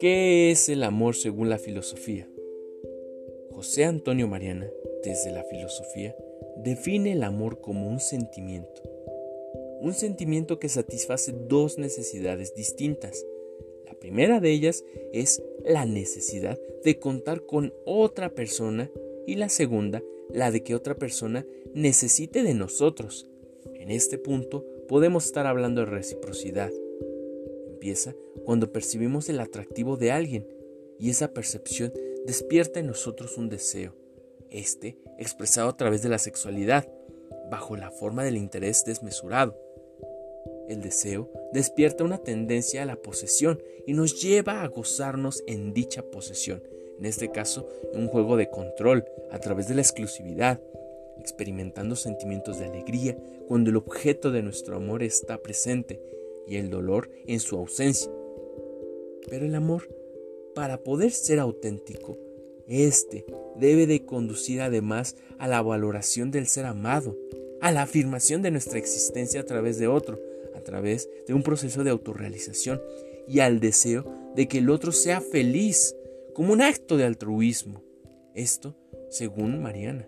¿Qué es el amor según la filosofía? José Antonio Mariana, desde la filosofía, define el amor como un sentimiento. Un sentimiento que satisface dos necesidades distintas. La primera de ellas es la necesidad de contar con otra persona y la segunda, la de que otra persona necesite de nosotros. En este punto podemos estar hablando de reciprocidad. Empieza cuando percibimos el atractivo de alguien y esa percepción despierta en nosotros un deseo, este expresado a través de la sexualidad, bajo la forma del interés desmesurado. El deseo despierta una tendencia a la posesión y nos lleva a gozarnos en dicha posesión, en este caso en un juego de control a través de la exclusividad, experimentando sentimientos de alegría cuando el objeto de nuestro amor está presente y el dolor en su ausencia. Pero el amor, para poder ser auténtico, este debe de conducir además a la valoración del ser amado, a la afirmación de nuestra existencia a través de otro, a través de un proceso de autorrealización y al deseo de que el otro sea feliz, como un acto de altruismo. Esto según Mariana.